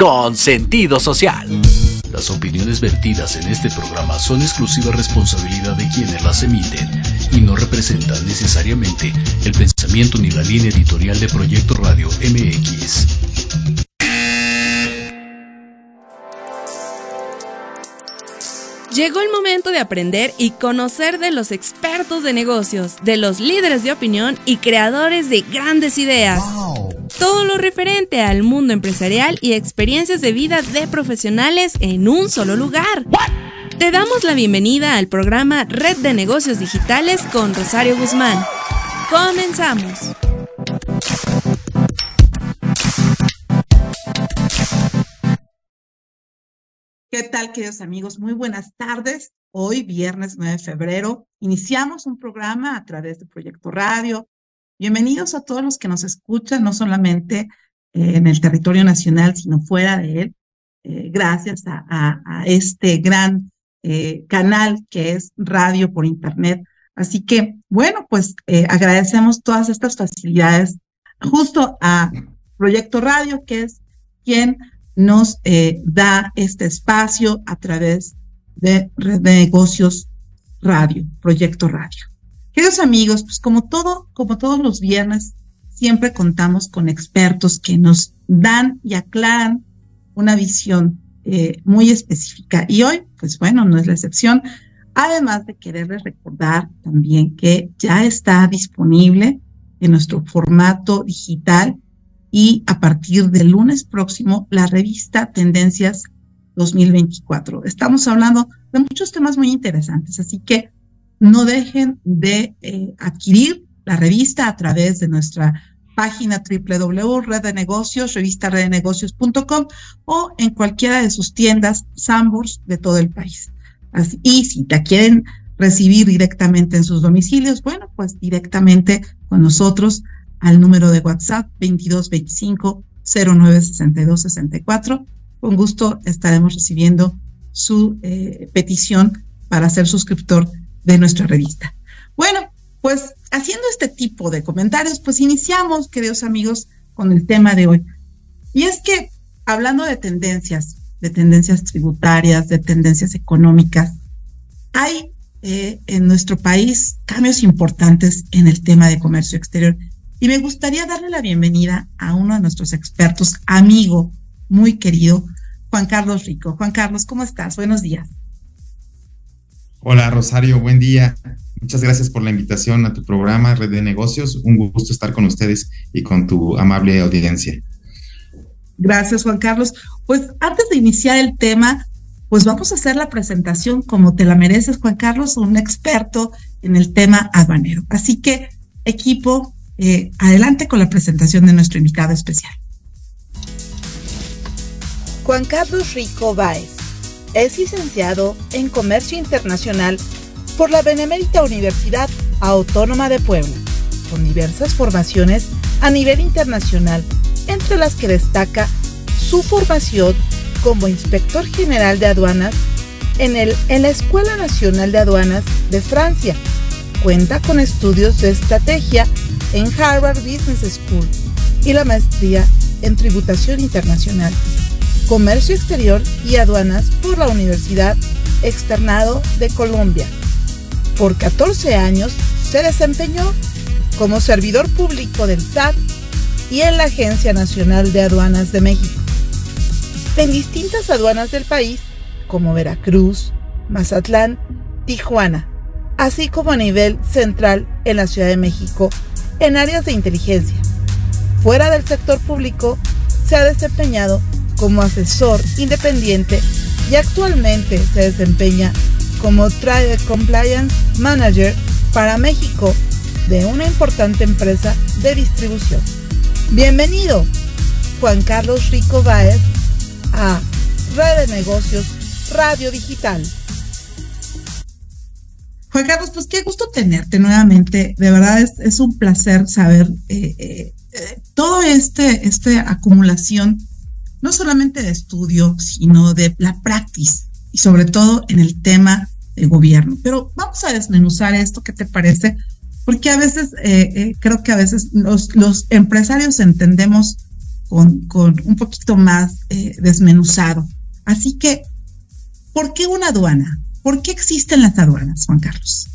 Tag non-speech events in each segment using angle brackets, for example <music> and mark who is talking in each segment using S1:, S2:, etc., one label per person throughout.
S1: con sentido social.
S2: Las opiniones vertidas en este programa son exclusiva responsabilidad de quienes las emiten y no representan necesariamente el pensamiento ni la línea editorial de Proyecto Radio MX.
S3: Llegó el momento de aprender y conocer de los expertos de negocios, de los líderes de opinión y creadores de grandes ideas. Todo lo referente al mundo empresarial y experiencias de vida de profesionales en un solo lugar. Te damos la bienvenida al programa Red de Negocios Digitales con Rosario Guzmán. Comenzamos.
S4: ¿Qué tal, queridos amigos? Muy buenas tardes. Hoy, viernes 9 de febrero, iniciamos un programa a través de Proyecto Radio. Bienvenidos a todos los que nos escuchan, no solamente eh, en el territorio nacional, sino fuera de él, eh, gracias a, este gran eh, canal que es radio por Internet. Así que, bueno, pues agradecemos todas estas facilidades justo a Proyecto Radio, que es quien nos da este espacio a través de Red de Negocios Radio, Proyecto Radio. Queridos amigos, pues como todo, como todos los viernes, siempre contamos con expertos que nos dan y aclaran una visión eh, muy específica. Y hoy, pues bueno, no es la excepción. Además de quererles recordar también que ya está disponible en nuestro formato digital y a partir del lunes próximo la revista Tendencias 2024. Estamos hablando de muchos temas muy interesantes, así que no dejen de eh, adquirir la revista a través de nuestra página revistareddenegocios.com o en cualquiera de sus tiendas Sambors de todo el país. Y si la quieren recibir directamente en sus domicilios, bueno, pues directamente con nosotros al número de WhatsApp 2225 0962 64. Con gusto estaremos recibiendo su eh, petición para ser suscriptor de nuestra revista. Bueno, pues haciendo este tipo de comentarios, pues iniciamos, queridos amigos, con el tema de hoy. Y es que hablando de tendencias, de tendencias tributarias, de tendencias económicas, hay eh, en nuestro país cambios importantes en el tema de comercio exterior. Y me gustaría darle la bienvenida a uno de nuestros expertos, amigo muy querido, Juan Carlos Rico. Juan Carlos, ¿cómo estás? Buenos días.
S5: Hola Rosario, buen día. Muchas gracias por la invitación a tu programa Red de Negocios. Un gusto estar con ustedes y con tu amable audiencia.
S4: Gracias, Juan Carlos. Pues antes de iniciar el tema, pues vamos a hacer la presentación como te la mereces, Juan Carlos, un experto en el tema aduanero. Así que, equipo, eh, adelante con la presentación de nuestro invitado especial.
S6: Juan Carlos Rico Báez es licenciado en Comercio Internacional por la Benemérita Universidad Autónoma de Puebla, con diversas formaciones a nivel internacional, entre las que destaca su formación como inspector general de aduanas en, el, en la Escuela Nacional de Aduanas de Francia. Cuenta con estudios de estrategia en Harvard Business School y la maestría en Tributación Internacional, Comercio Exterior y Aduanas por la Universidad Externado de Colombia. Por 14 años se desempeñó como servidor público del SAT y en la Agencia Nacional de Aduanas de México. En distintas aduanas del país, como Veracruz, Mazatlán, Tijuana, así como a nivel central en la Ciudad de México en áreas de inteligencia. Fuera del sector público, se ha desempeñado como asesor independiente y actualmente se desempeña como Trade Compliance Manager para México de una importante empresa de distribución. Bienvenido, Juan Carlos Rico Báez, a Red de Negocios Radio Digital.
S4: Juan Carlos, pues qué gusto tenerte nuevamente. De verdad es, un placer saber eh, eh, eh, todo este, esta acumulación, no solamente de estudio, sino de la práctica y sobre todo en el tema de gobierno. Pero vamos a desmenuzar esto, ¿qué te parece? Porque a veces, creo que a veces los, los empresarios entendemos con, un poquito más eh, desmenuzado. Así que, ¿por qué una aduana? ¿Por qué existen las aduanas, Juan Carlos?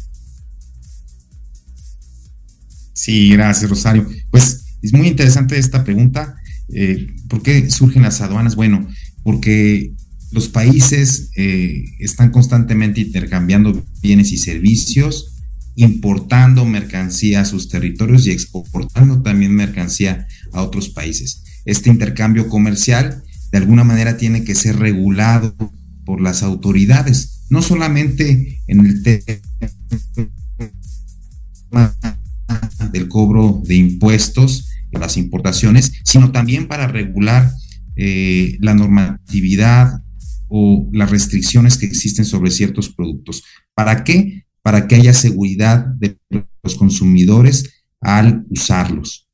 S5: Sí, gracias, Rosario. Pues es muy interesante esta pregunta. Eh, ¿Por qué surgen las aduanas? Bueno, porque los países eh, están constantemente intercambiando bienes y servicios, importando mercancía a sus territorios y exportando también mercancía a otros países. Este intercambio comercial de alguna manera tiene que ser regulado por las autoridades, no solamente en el tema del cobro de impuestos las importaciones, sino también para regular eh, la normatividad o las restricciones que existen sobre ciertos productos. ¿Para qué? Para que haya seguridad de los consumidores al usarlos.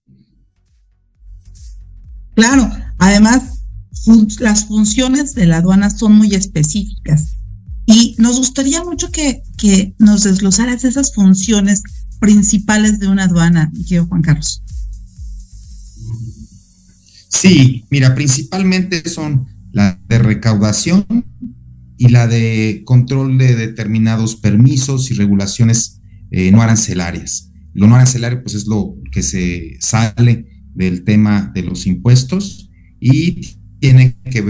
S4: Claro, además las funciones de la aduana son muy específicas y nos gustaría mucho que, nos desglosaras esas funciones principales de una aduana, querido Juan Carlos.
S5: Sí, mira, principalmente son la de recaudación y la de control de determinados permisos y regulaciones eh, no arancelarias. Lo no arancelario, pues es lo que se sale del tema de los impuestos y tiene que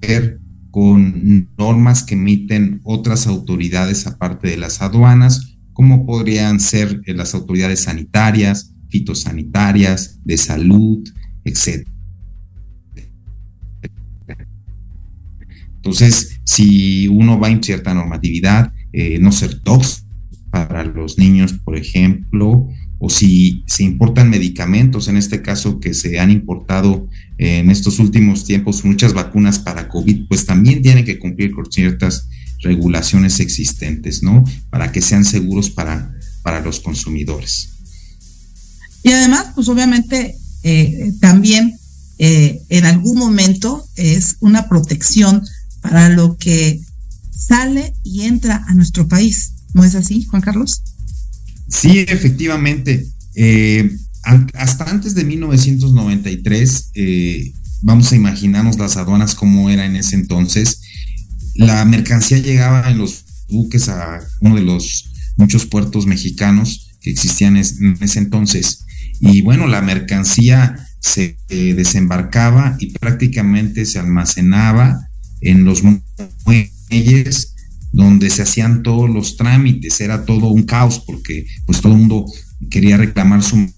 S5: ver con normas que emiten otras autoridades aparte de las aduanas, como podrían ser eh, las autoridades sanitarias, fitosanitarias, de salud, etc. Entonces, si uno va en cierta normatividad, eh, no ser tóxico para los niños, por ejemplo, o si se importan medicamentos, en este caso que se han importado en estos últimos tiempos muchas vacunas para COVID, pues también tienen que cumplir con ciertas regulaciones existentes, ¿no? Para que sean seguros para, para los consumidores.
S4: Y además, pues obviamente eh, también eh, en algún momento es una protección para lo que sale y entra a nuestro país. ¿No es así, Juan Carlos?
S5: Sí, efectivamente. Eh, hasta antes de 1993, eh, vamos a imaginarnos las aduanas como era en ese entonces. La mercancía llegaba en los buques a uno de los muchos puertos mexicanos que existían en ese entonces. Y bueno, la mercancía se eh, desembarcaba y prácticamente se almacenaba en los muelles donde se hacían todos los trámites, era todo un caos porque pues todo el mundo quería reclamar su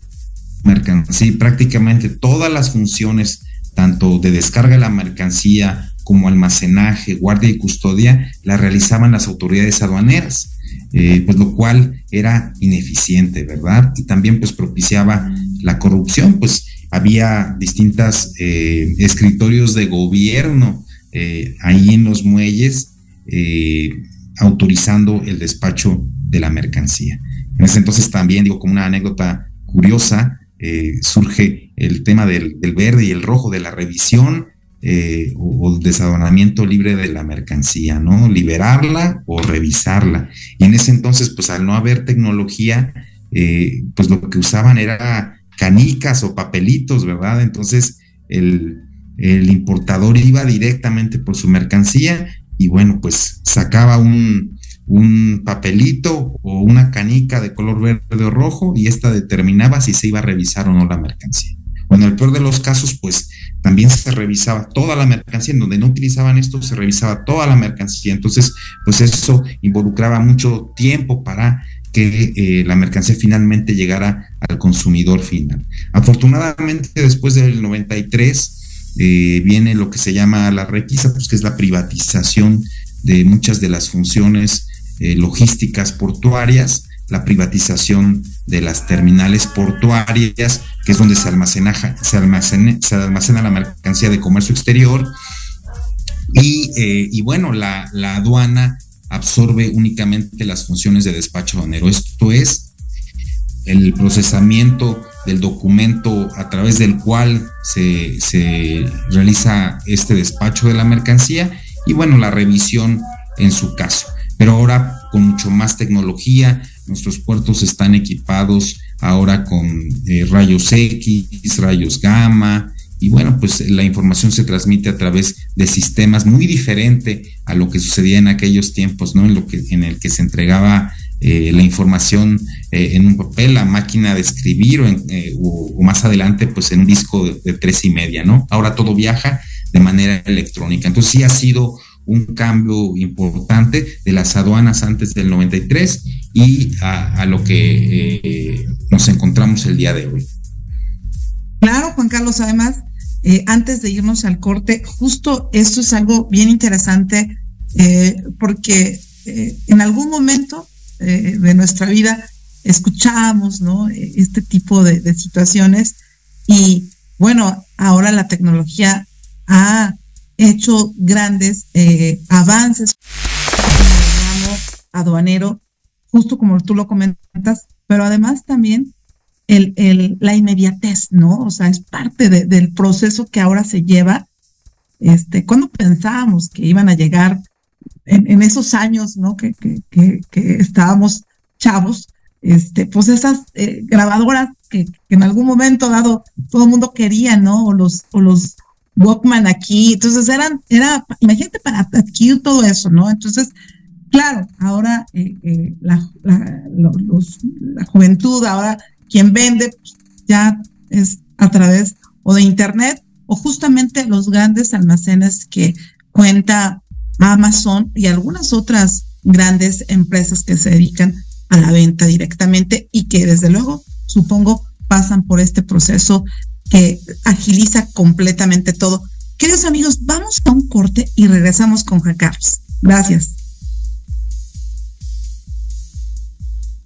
S5: mercancía y prácticamente todas las funciones, tanto de descarga de la mercancía como almacenaje, guardia y custodia, la realizaban las autoridades aduaneras, eh, pues lo cual era ineficiente, ¿verdad? Y también pues propiciaba la corrupción, pues había distintas eh, escritorios de gobierno eh, ahí en los muelles eh, autorizando el despacho de la mercancía. En ese entonces también, digo, como una anécdota curiosa, eh, surge el tema del, verde y el rojo de la revisión o, el desadonamiento libre de la mercancía, ¿no? Liberarla o revisarla. Y en ese entonces, pues al no haber tecnología, pues lo que usaban era canicas o papelitos, ¿verdad? Entonces, el, el importador iba directamente por su mercancía y bueno, pues sacaba un, papelito o una canica de color verde o rojo y esta determinaba si se iba a revisar o no la mercancía. Bueno, en el peor de los casos, pues también se revisaba toda la mercancía, en donde no utilizaban esto, se revisaba toda la mercancía. Entonces, pues eso involucraba mucho tiempo para que eh, la mercancía finalmente llegara al consumidor final. Afortunadamente, después del 93, eh, viene lo que se llama la requisa, pues que es la privatización de muchas de las funciones eh, logísticas portuarias, la privatización de las terminales portuarias, que es donde se almacena, se almacena, la mercancía de comercio exterior, y, eh, bueno, la, la aduana absorbe únicamente las funciones de despacho aduanero. Esto es el procesamiento del documento a través del cual se, realiza este despacho de la mercancía y bueno, la revisión en su caso. Pero ahora con mucho más tecnología, nuestros puertos están equipados ahora con eh, rayos X, rayos gamma y bueno, pues la información se transmite a través de sistemas muy diferente a lo que sucedía en aquellos tiempos, ¿no? En lo que en el que se entregaba eh, la información eh, en un papel, la máquina de escribir o, eh, más adelante, pues en un disco de, tres y media, ¿no? Ahora todo viaja de manera electrónica. Entonces sí ha sido un cambio importante de las aduanas antes del 93 y a, a lo que nos encontramos el día de hoy.
S4: Claro, Juan Carlos, además, antes de irnos al corte, justo esto es algo bien interesante porque en algún momento de nuestra vida escuchamos ¿no? este tipo de, situaciones y bueno, ahora la tecnología ha hecho grandes avances en el aduanero, justo como tú lo comentas, pero además también el, el, la inmediatez, ¿no? O sea, es parte del proceso que ahora se lleva. Este, cuando pensábamos que iban a llegar en, esos años, ¿no? Que, que, que, estábamos chavos, este, pues esas eh, grabadoras que, en algún momento dado todo el mundo quería, ¿no? O los, o los Walkman aquí, entonces eran, era, imagínate para adquirir todo eso, ¿no? Entonces, claro, ahora eh, eh, la, la, los, la juventud ahora quien vende pues, ya es a través o de Internet o justamente los grandes almacenes que cuenta Amazon y algunas otras grandes empresas que se dedican a la venta directamente y que desde luego, supongo, pasan por este proceso que agiliza completamente todo. Queridos amigos, vamos a un corte y regresamos con Juan Gracias.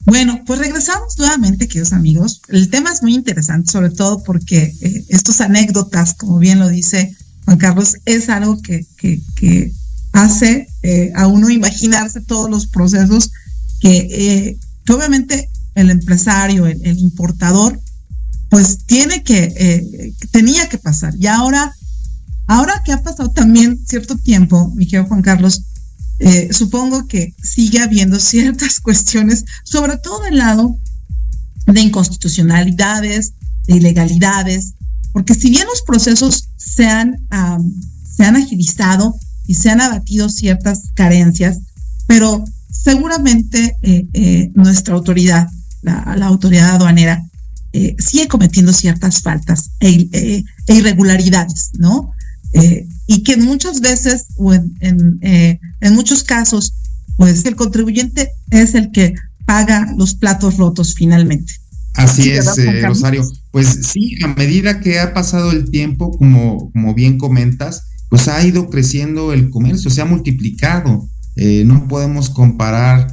S4: Bueno, pues regresamos nuevamente, queridos amigos. El tema es muy interesante, sobre todo porque eh, estas anécdotas, como bien lo dice Juan Carlos, es algo que, que, hace eh, a uno imaginarse todos los procesos que, eh, obviamente el empresario, el, importador, pues tiene que, tenía que pasar. Y ahora, ahora que ha pasado también cierto tiempo, mi querido Juan Carlos, eh, supongo que sigue habiendo ciertas <laughs> cuestiones, sobre todo del lado de inconstitucionalidades, de ilegalidades, porque si bien los procesos se han, se han agilizado y se han abatido ciertas carencias, pero seguramente eh, eh, nuestra autoridad, la, autoridad aduanera, sigue cometiendo ciertas faltas e, e irregularidades, ¿no? Eh, y que muchas veces o en, en, eh, en, muchos casos, pues el contribuyente es el que paga los platos rotos finalmente.
S5: Así es, eh, Rosario. Pues sí, a medida que ha pasado el tiempo, como, como bien comentas, pues ha ido creciendo el comercio, se ha multiplicado. no podemos comparar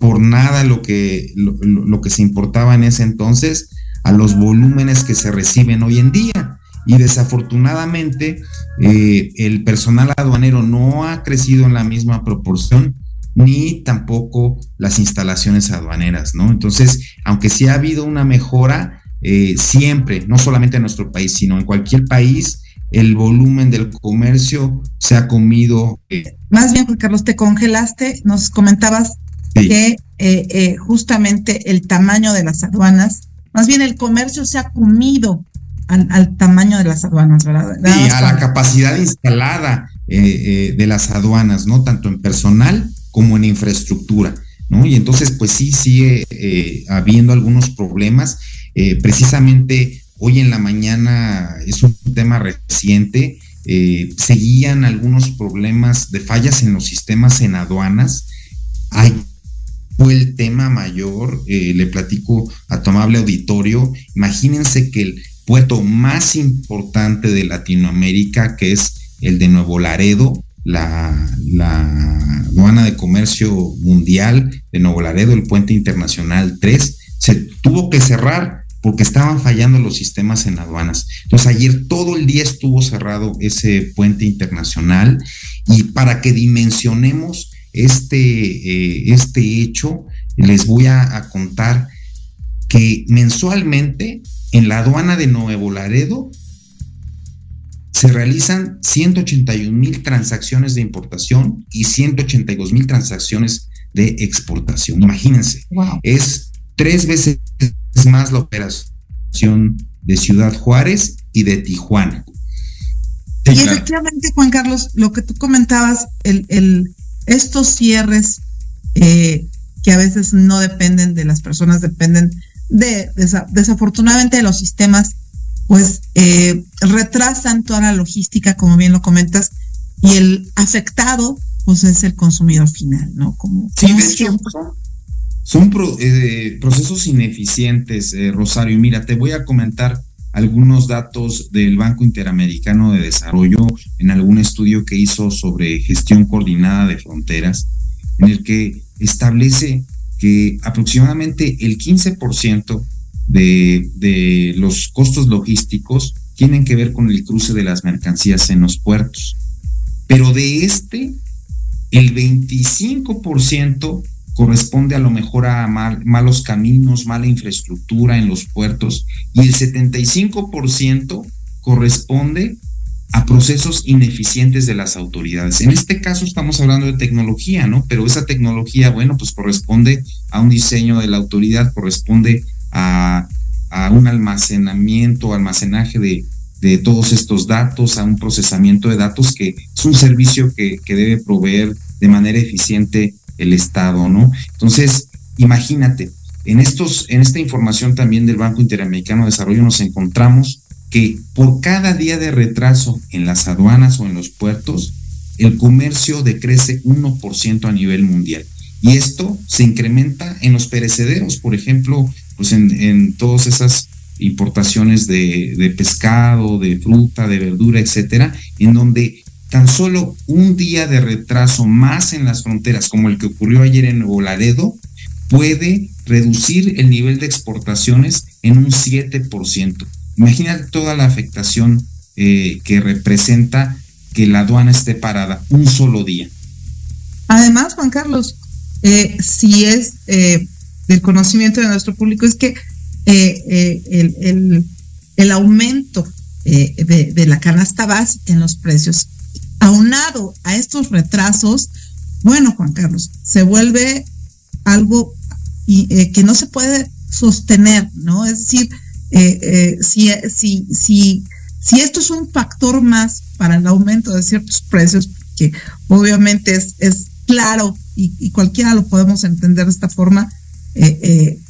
S5: por nada lo que, lo, que se importaba en ese entonces a los volúmenes que se reciben hoy en día y desafortunadamente eh, el personal aduanero no ha crecido en la misma proporción ni tampoco las instalaciones aduaneras, ¿no? Entonces, aunque sí ha habido una mejora, eh, siempre, no solamente en nuestro país, sino en cualquier país, el volumen del comercio se ha comido.
S4: Eh, Más bien, Carlos, te congelaste, nos comentabas que justamente el tamaño de las aduanas, más bien el comercio se ha comido al, tamaño de las aduanas, ¿verdad?
S5: Sí, a la capacidad instalada eh, eh, de las aduanas, ¿no? Tanto en personal como en infraestructura, ¿no? Y entonces, pues sí, sigue eh, habiendo algunos problemas. precisamente hoy en la mañana es un tema reciente. seguían algunos problemas de fallas en los sistemas en aduanas. Hay fue el tema mayor, le platico a tu amable auditorio, imagínense que el, puerto más importante de Latinoamérica, que es el de Nuevo Laredo, la, la aduana de comercio mundial de Nuevo Laredo, el puente internacional 3, se tuvo que cerrar porque estaban fallando los sistemas en aduanas. Entonces ayer todo el día estuvo cerrado ese puente internacional y para que dimensionemos este, eh, este hecho, les voy a contar que mensualmente en la aduana de Nuevo Laredo se realizan 181 mil transacciones de importación y 182 mil transacciones de exportación. Imagínense, es tres veces más la operación de Ciudad Juárez y de Tijuana.
S4: y efectivamente, Juan Carlos, lo que tú comentabas, el, el, estos cierres eh, que a veces no dependen de las personas, dependen de, desafortunadamente de los sistemas, pues eh, retrasan toda la logística, como bien lo comentas, y el afectado, pues es el consumidor final, ¿no? Como,
S5: sí, son eh, procesos ineficientes, eh, Rosario. Mira, te voy a comentar algunos datos del Banco Interamericano de Desarrollo en algún estudio que hizo sobre gestión coordinada de fronteras, en el que establece que aproximadamente el 15% de, de los costos logísticos tienen que ver con el cruce de las mercancías en los puertos. Pero de este, el 25% corresponde a lo mejor a malos caminos, mala infraestructura en los puertos y el 75% corresponde a procesos ineficientes de las autoridades. En este caso estamos hablando de tecnología, ¿no? Pero esa tecnología, bueno, pues corresponde a un diseño de la autoridad, corresponde a, un almacenamiento, almacenaje de, todos estos datos, a un procesamiento de datos que es un servicio que debe proveer de manera eficiente el Estado, ¿no? Entonces, imagínate, en, estos, en esta información también del Banco Interamericano de Desarrollo nos encontramos que por cada día de retraso en las aduanas o en los puertos, el comercio decrece 1% a nivel mundial. Y esto se incrementa en los perecederos, por ejemplo, pues en, en todas esas importaciones de, de, pescado, de fruta, de verdura, etcétera, en donde tan solo un día de retraso más en las fronteras, como el que ocurrió ayer en Nuevo puede reducir el nivel de exportaciones en un 7%. Imagínate toda la afectación eh, que representa que la aduana esté parada un solo día.
S4: Además, Juan Carlos, eh, si es eh, del conocimiento de nuestro público, es que el, el, aumento de, de, la canasta básica en los precios aunado a estos retrasos, bueno, Juan Carlos, se vuelve algo eh, que no se puede sostener, ¿no? Es decir, eh, eh, si, si, si, si esto es un factor más para el aumento de ciertos precios, que obviamente es, es claro y, cualquiera lo podemos entender de esta forma,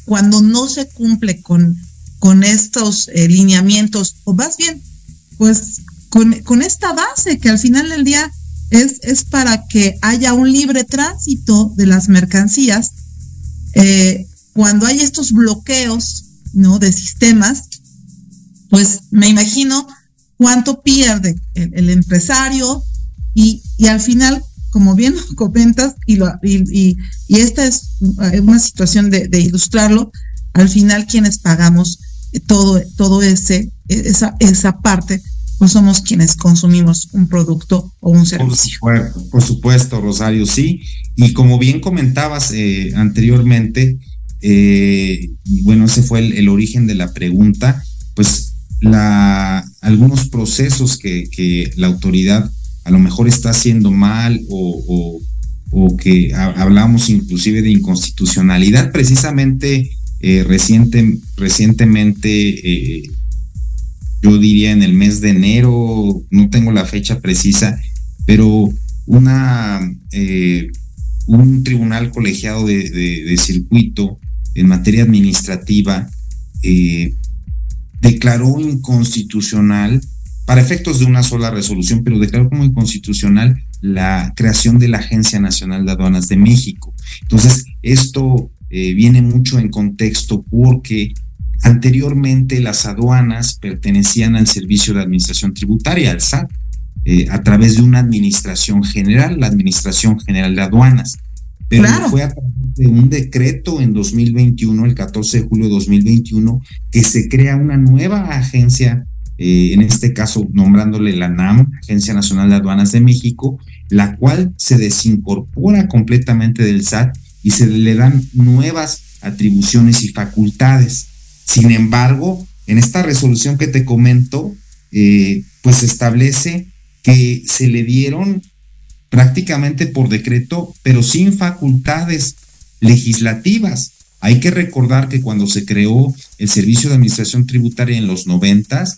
S4: cuando no se cumple con, con estos lineamientos, o más bien, pues con, esta base que al final del día es, es para que haya un libre tránsito de las mercancías. Eh, cuando hay estos bloqueos ¿no? de sistemas, pues me imagino cuánto pierde el, empresario y, y, al final, como bien comentas, y, lo, y, y, esta es una situación de, de, ilustrarlo, al final quienes pagamos todo, todo ese, esa, esa parte pues somos quienes consumimos un producto o un servicio.
S5: Por supuesto, Rosario, sí. Y como bien comentabas eh, anteriormente, eh, bueno, ese fue el, origen de la pregunta, pues la, algunos procesos que, la autoridad a lo mejor está haciendo mal o, o, que hablamos inclusive de inconstitucionalidad, precisamente eh, reciente, recientemente yo diría en el mes de enero, no tengo la fecha precisa, pero una, eh, un tribunal colegiado de, circuito en materia administrativa eh, declaró inconstitucional, para efectos de una sola resolución, pero declaró como inconstitucional la creación de la Agencia Nacional de Aduanas de México. Entonces, esto eh, viene mucho en contexto porque Anteriormente las aduanas pertenecían al Servicio de Administración Tributaria, al SAT, eh, a través de una administración general, la Administración General de Aduanas. Pero fue a través de un decreto en 2021, el 14 de julio de 2021, que se crea una nueva agencia, eh, en este caso nombrándole la NAM, Agencia Nacional de Aduanas de México, la cual se desincorpora completamente del SAT y se le dan nuevas atribuciones y facultades. Sin embargo, en esta resolución que te comento, eh, pues establece que se le dieron prácticamente por decreto, pero sin facultades legislativas. Hay que recordar que cuando se creó el Servicio de Administración Tributaria en los noventas,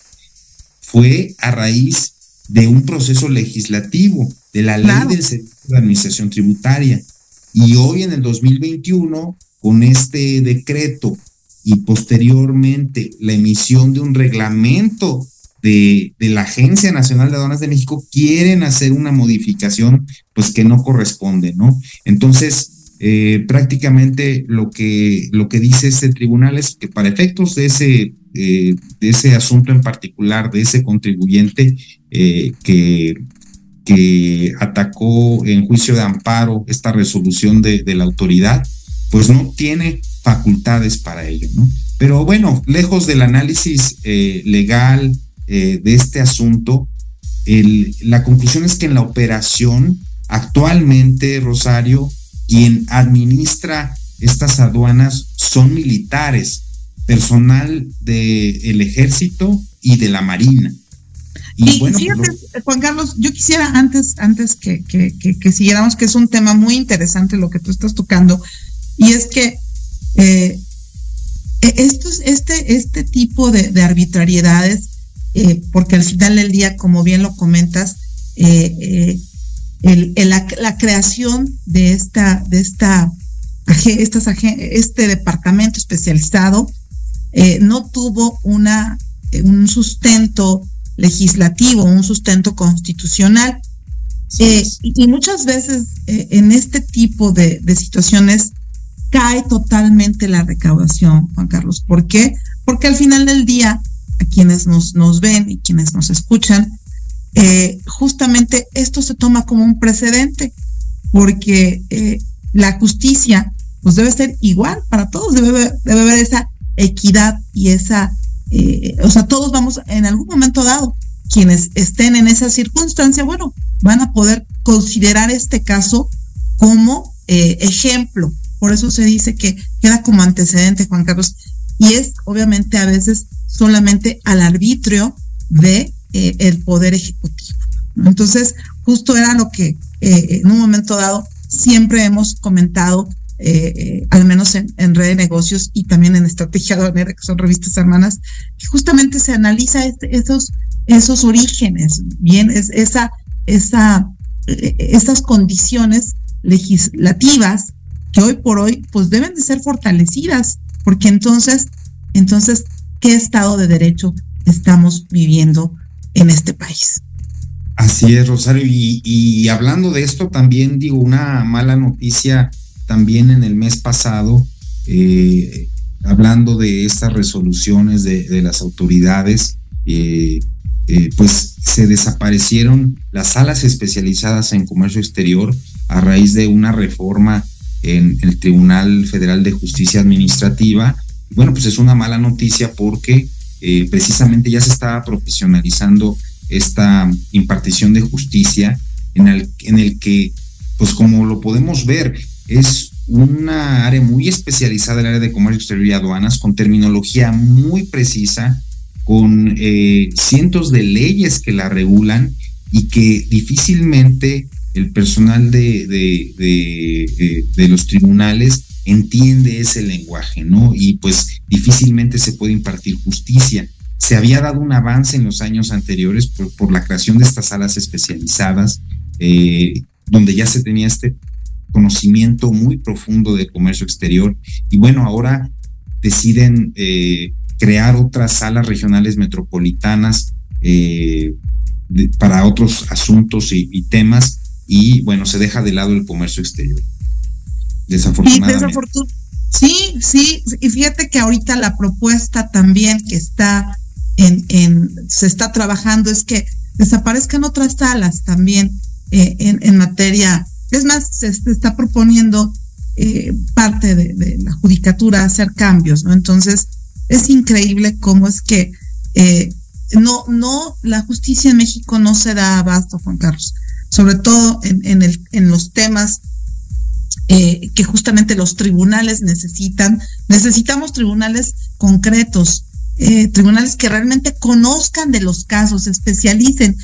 S5: fue a raíz de un proceso legislativo, de la ley del Servicio de Administración Tributaria. Y hoy en el 2021, con este decreto y posteriormente la emisión de un reglamento de, la Agencia Nacional de Aduanas de México, quieren hacer una modificación pues que no corresponde, ¿no? Entonces, eh, prácticamente lo que, lo que dice este tribunal es que para efectos de ese, eh, de ese asunto en particular, de ese contribuyente eh, que, que atacó en juicio de amparo esta resolución de, de la autoridad, pues no tiene facultades para ello, ¿no? Pero bueno, lejos del análisis legal de este asunto, el, la conclusión es que en la operación actualmente, Rosario, quien administra estas aduanas son militares, personal del ejército y de la marina.
S4: Y, bueno, pues, fíjate, Juan Carlos, yo quisiera antes, antes que, que, que, siguiéramos, que es un tema muy interesante lo que tú estás tocando, y es que eh, e, este, este tipo de, arbitrariedades, eh, porque al final del día, como bien lo comentas, eh, eh la, creación de esta, de esta, estas, este departamento especializado no tuvo una, un sustento legislativo, un sustento constitucional. Y, muchas veces en este tipo de, de, situaciones cae totalmente la recaudación, Juan Carlos. ¿Por qué? Porque al final del día, a quienes nos, nos ven y quienes nos escuchan, eh, justamente esto se toma como un precedente, porque eh, la justicia pues debe ser igual para todos, debe, debe haber esa equidad y esa, eh, o sea, todos vamos en algún momento dado, quienes estén en esa circunstancia, bueno, van a poder considerar este caso como ejemplo. Por eso se dice que queda como antecedente, Juan Carlos, y es obviamente a veces solamente al arbitrio de eh, el poder ejecutivo. Entonces, justo era lo que eh, en un momento dado siempre hemos comentado, eh, al menos en, Red de Negocios y también en Estrategia Aduanera, que son revistas hermanas, que justamente se analiza este, esos, esos orígenes, bien, es, esa, esa, esas condiciones legislativas que hoy por hoy pues deben de ser fortalecidas, porque entonces, entonces, ¿qué estado de derecho estamos viviendo en este país.
S5: Así es, Rosario. Y, hablando de esto, también digo una mala noticia también en el mes pasado, eh, hablando de estas resoluciones de, las autoridades, eh, eh, pues se desaparecieron las salas especializadas en comercio exterior a raíz de una reforma en el Tribunal Federal de Justicia Administrativa. Bueno, pues es una mala noticia porque eh, precisamente ya se estaba profesionalizando esta impartición de justicia en el, en el que, pues como lo podemos ver, es una área muy especializada, el área de comercio exterior y aduanas, con terminología muy precisa, con eh, cientos de leyes que la regulan y que difícilmente el personal de, los tribunales entiende ese lenguaje, ¿no? Y pues difícilmente se puede impartir justicia. Se había dado un avance en los años anteriores por, la creación de estas salas especializadas, eh, donde ya se tenía este conocimiento muy profundo de comercio exterior. Y bueno, ahora deciden eh, crear otras salas regionales metropolitanas eh, para otros asuntos y temas. Y bueno, se deja de lado el comercio exterior. Desafortunadamente.
S4: Sí, sí, y fíjate que ahorita la propuesta también que está en, en se está trabajando es que desaparezcan otras salas también eh, en, en, materia. Es más, se, está proponiendo eh, parte de, la judicatura hacer cambios, ¿no? Entonces, es increíble cómo es que eh, no, no, la justicia en México no se da abasto, Juan Carlos, sobre todo en, en, los temas eh, que justamente los tribunales necesitan. Necesitamos tribunales concretos, eh, tribunales que realmente conozcan de los casos, especialicen.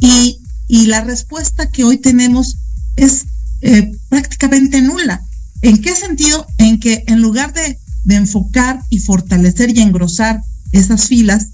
S4: Y, y la respuesta que hoy tenemos es eh, prácticamente nula. ¿En qué sentido? En que en lugar de, de enfocar y fortalecer y engrosar esas filas,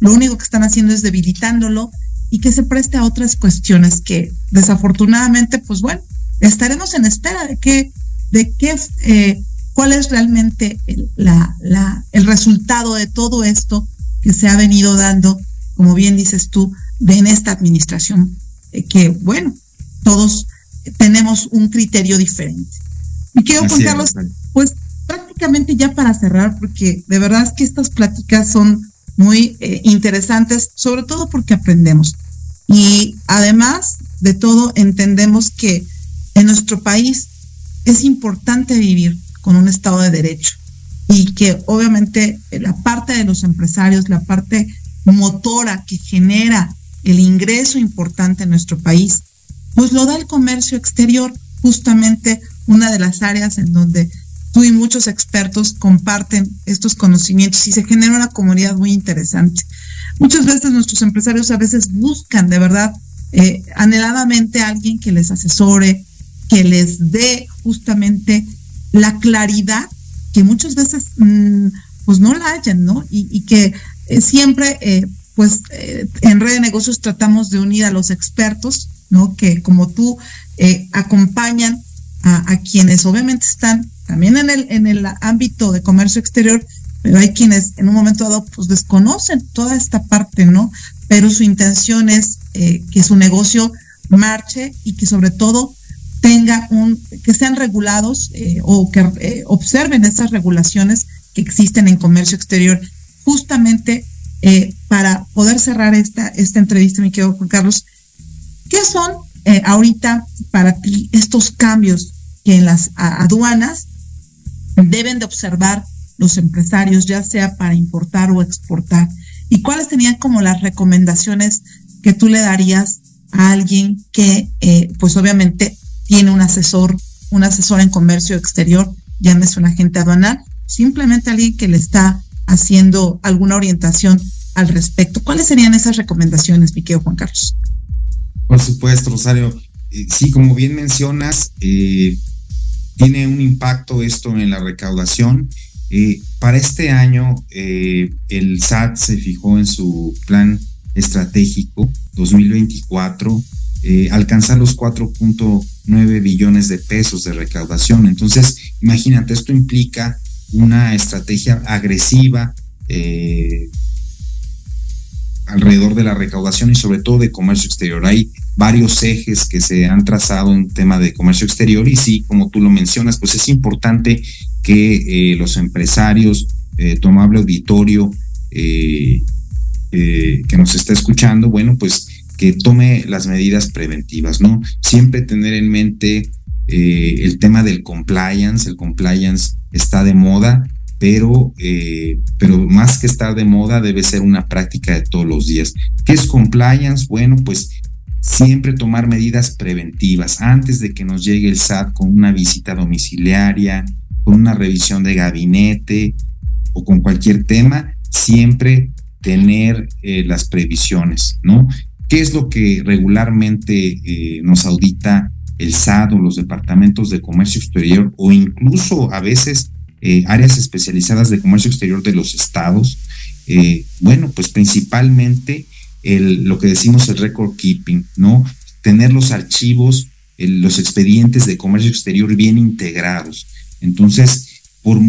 S4: lo único que están haciendo es debilitándolo y que se preste a otras cuestiones que desafortunadamente, pues bueno, estaremos en espera de qué, de qué, eh, cuál es realmente el, la, la, el resultado de todo esto que se ha venido dando, como bien dices tú, de en esta administración, eh, que bueno, todos tenemos un criterio diferente. Y quiero Juan Carlos, pues prácticamente ya para cerrar, porque de verdad es que estas pláticas son muy eh, interesantes, sobre todo porque aprendemos. Y además de todo, entendemos que en nuestro país es importante vivir con un Estado de Derecho y que obviamente la parte de los empresarios, la parte motora que genera el ingreso importante en nuestro país, pues lo da el comercio exterior, justamente una de las áreas en donde y muchos expertos comparten estos conocimientos y se genera una comunidad muy interesante. Muchas veces nuestros empresarios a veces buscan de verdad eh, anheladamente a alguien que les asesore, que les dé justamente la claridad que muchas veces mm, pues no la hayan, ¿no? Y, que eh, siempre eh, pues en red de negocios tratamos de unir a los expertos, ¿no? Que como tú acompañan a quienes obviamente están también en el, en el ámbito de comercio exterior, pero hay quienes en un momento dado pues desconocen toda esta parte, ¿no? Pero su intención es eh, que su negocio marche y que sobre todo tenga un, que sean regulados eh, o que eh, observen esas regulaciones que existen en comercio exterior, justamente para poder cerrar esta, esta entrevista, mi querido Juan Carlos, ¿qué son ahorita para ti estos cambios que en las aduanas deben de observar los empresarios, ya sea para importar o exportar? ¿Y cuáles serían como las recomendaciones que tú le darías a alguien que, eh, pues obviamente, tiene un asesor, un asesor en comercio exterior, llámese un agente aduanal, simplemente alguien que le está haciendo alguna orientación al respecto? ¿Cuáles serían esas recomendaciones, Piqueo Juan Carlos?
S5: Por supuesto, Rosario. Eh, sí, como bien mencionas, eh, tiene un impacto esto en la recaudación. Eh, para este año, eh, el SAT se fijó en su plan estratégico 2024 eh, alcanzar los 4.9 billones de pesos de recaudación. Entonces, imagínate, esto implica una estrategia agresiva alrededor de la recaudación y sobre todo de comercio exterior. Hay varios ejes que se han trazado en tema de comercio exterior y sí, como tú lo mencionas, pues es importante que eh, los empresarios, eh, tu auditorio eh, eh, que nos está escuchando, bueno, pues que tome las medidas preventivas, ¿no? Siempre tener en mente el tema del compliance, el compliance está de moda, pero, pero más que estar de moda debe ser una práctica de todos los días. ¿Qué es compliance? Bueno, pues siempre tomar medidas preventivas antes de que nos llegue el SAT con una visita domiciliaria, con una revisión de gabinete o con cualquier tema, siempre tener eh, las previsiones, ¿no? ¿Qué es lo que regularmente eh, nos audita el SAT o los departamentos de comercio exterior o incluso a veces eh, áreas especializadas de comercio exterior de los estados. Bueno, pues principalmente lo que decimos el record keeping, ¿no? Tener los archivos, los expedientes de comercio exterior bien integrados. Entonces, por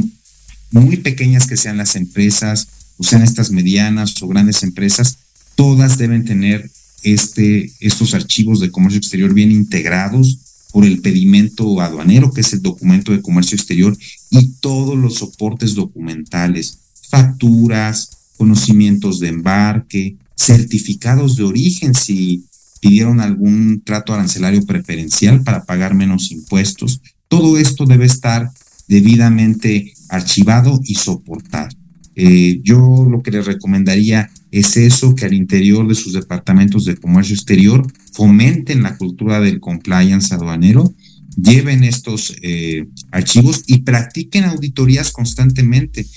S5: muy pequeñas que sean las empresas, o sean estas medianas o grandes empresas, todas deben tener este, estos archivos de comercio exterior bien integrados por el pedimento aduanero, que es el documento de comercio exterior, y todos los soportes documentales, facturas, conocimientos de embarque, certificados de origen si pidieron algún trato arancelario preferencial para pagar menos impuestos. Todo esto debe estar debidamente archivado y soportado. Eh, yo lo que les recomendaría es eso, que al interior de sus departamentos de comercio exterior fomenten la cultura del compliance aduanero, lleven estos eh, archivos y practiquen auditorías constantemente,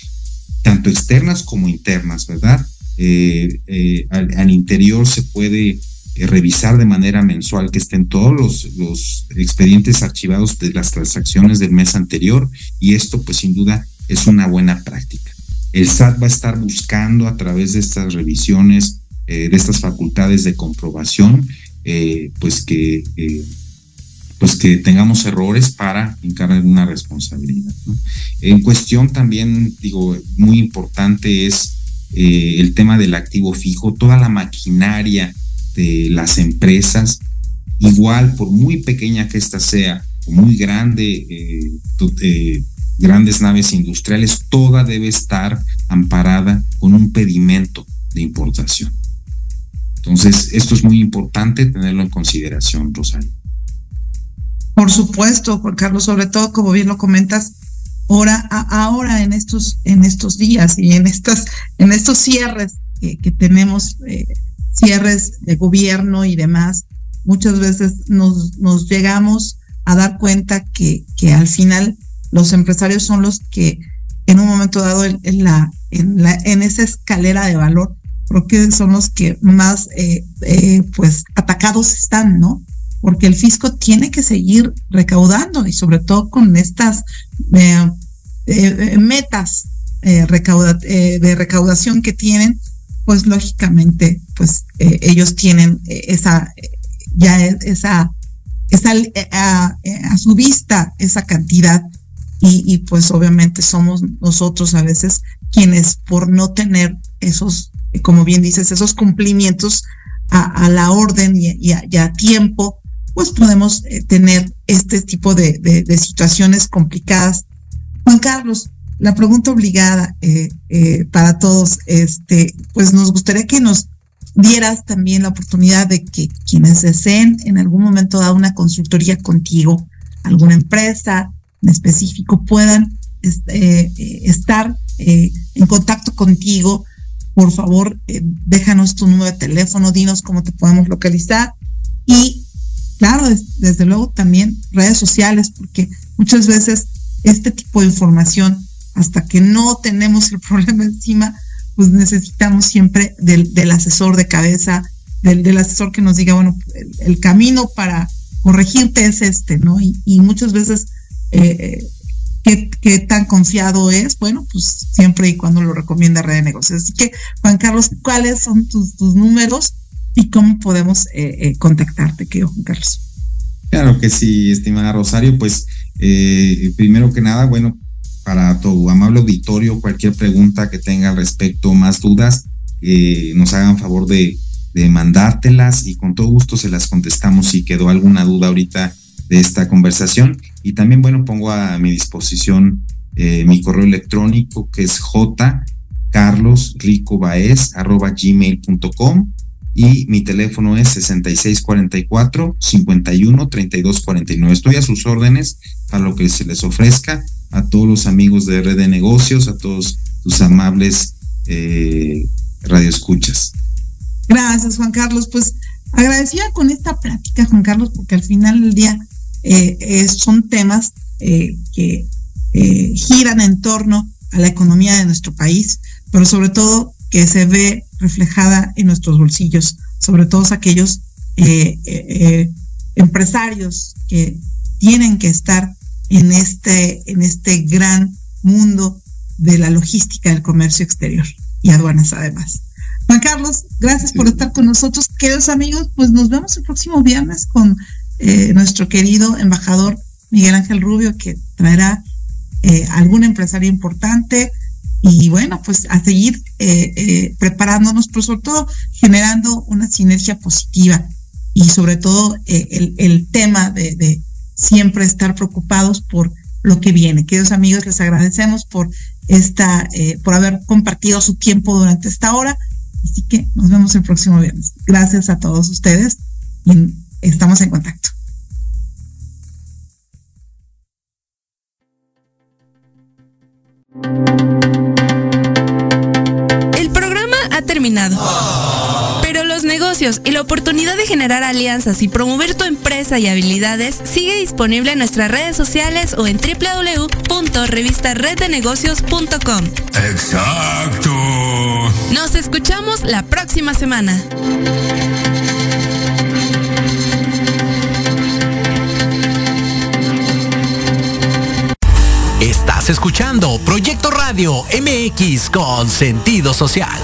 S5: tanto externas como internas, ¿verdad? Eh, eh, al, interior se puede revisar de manera mensual que estén todos los, los expedientes archivados de las transacciones del mes anterior y esto pues sin duda es una buena práctica. el SAT va a estar buscando a través de estas revisiones, de estas facultades de comprobación, pues que pues que tengamos errores para encargar una responsabilidad. En cuestión también, digo, muy importante es eh, el tema del activo fijo, toda la maquinaria de las empresas, igual por muy pequeña que ésta sea, muy grande, eh, eh, grandes naves industriales, toda debe estar amparada con un pedimento de importación. Entonces, esto es muy importante tenerlo en consideración, Rosario.
S4: Por supuesto, Juan Carlos, sobre todo como bien lo comentas, ahora, ahora en estos, en estos días y en estas, en estos cierres que, tenemos, eh, cierres de gobierno y demás, muchas veces nos, nos llegamos a dar cuenta que, que al final los empresarios son los que en un momento dado en, la, en, la, en esa escalera de valor, creo que son los que más eh, eh, pues atacados están, ¿no? porque el fisco tiene que seguir recaudando y sobre todo con estas eh, eh, metas eh, de recaudación que tienen, pues lógicamente, pues ellos tienen esa, ya esa, esa a, su vista esa cantidad y, pues obviamente somos nosotros a veces quienes por no tener esos, como bien dices, esos cumplimientos a, la orden y, a, tiempo, pues podemos eh, tener este tipo de, situaciones complicadas. Juan Carlos, la pregunta obligada eh, eh, para todos, este, pues nos gustaría que nos dieras también la oportunidad de que quienes deseen en algún momento dar una consultoría contigo, alguna empresa en específico, puedan estar en contacto contigo. Por favor, déjanos tu número de teléfono, dinos cómo te podemos localizar y claro, desde luego también redes sociales, porque muchas veces este tipo de información, hasta que no tenemos el <laughs> problema encima, pues necesitamos siempre del, asesor de cabeza, del, asesor que nos diga, bueno, el, camino para corregirte es este, ¿no? Y, muchas veces, eh, ¿qué, tan confiado es? Bueno, pues siempre y cuando lo recomienda Red de Negocios. Así que, Juan Carlos, ¿cuáles son tus, tus números y cómo podemos eh, eh, contactarte, querido Juan Carlos.
S5: Claro que sí, estimada Rosario, pues eh, primero que nada, bueno, para tu amable auditorio, cualquier pregunta que tenga al respecto, más dudas, nos hagan favor de, mandártelas y con todo gusto se las contestamos si quedó alguna duda ahorita de esta conversación. Y también, bueno, pongo a mi disposición mi correo electrónico que es jcarlosricobaez.gmail.com y mi teléfono es 6644 51 3249. Estoy a sus órdenes para lo que se les ofrezca a todos los amigos de Red de Negocios, a todos sus amables eh, radioescuchas.
S4: Gracias, Juan Carlos. Pues agradecida con esta plática, Juan Carlos, porque al final del día eh, son temas eh, que eh, giran en torno a la economía de nuestro país, pero sobre todo que se ve reflejada en nuestros bolsillos, sobre todo aquellos eh, eh, eh, empresarios que tienen que estar en este, en este gran mundo de la logística del comercio exterior y aduanas además. Juan Carlos, gracias por estar con nosotros. Queridos amigos, pues nos vemos el próximo viernes con nuestro querido embajador Miguel Ángel Rubio, que traerá algún empresario importante, y bueno, pues a seguir eh, eh, preparándonos, pero sobre todo generando una sinergia positiva y sobre todo eh, el, tema de, siempre estar preocupados por lo que viene. Queridos amigos, les agradecemos por esta, por haber compartido su tiempo durante esta hora. Así que nos vemos el próximo viernes. Gracias a todos ustedes y estamos en contacto.
S3: Terminado. Pero los negocios y la oportunidad de generar alianzas y promover tu empresa y habilidades sigue disponible en nuestras redes sociales o en www.revistareddenegocios.com.
S7: Exacto.
S3: Nos escuchamos la próxima semana.
S1: Estás Estás escuchando Proyecto Radio MX con sentido social.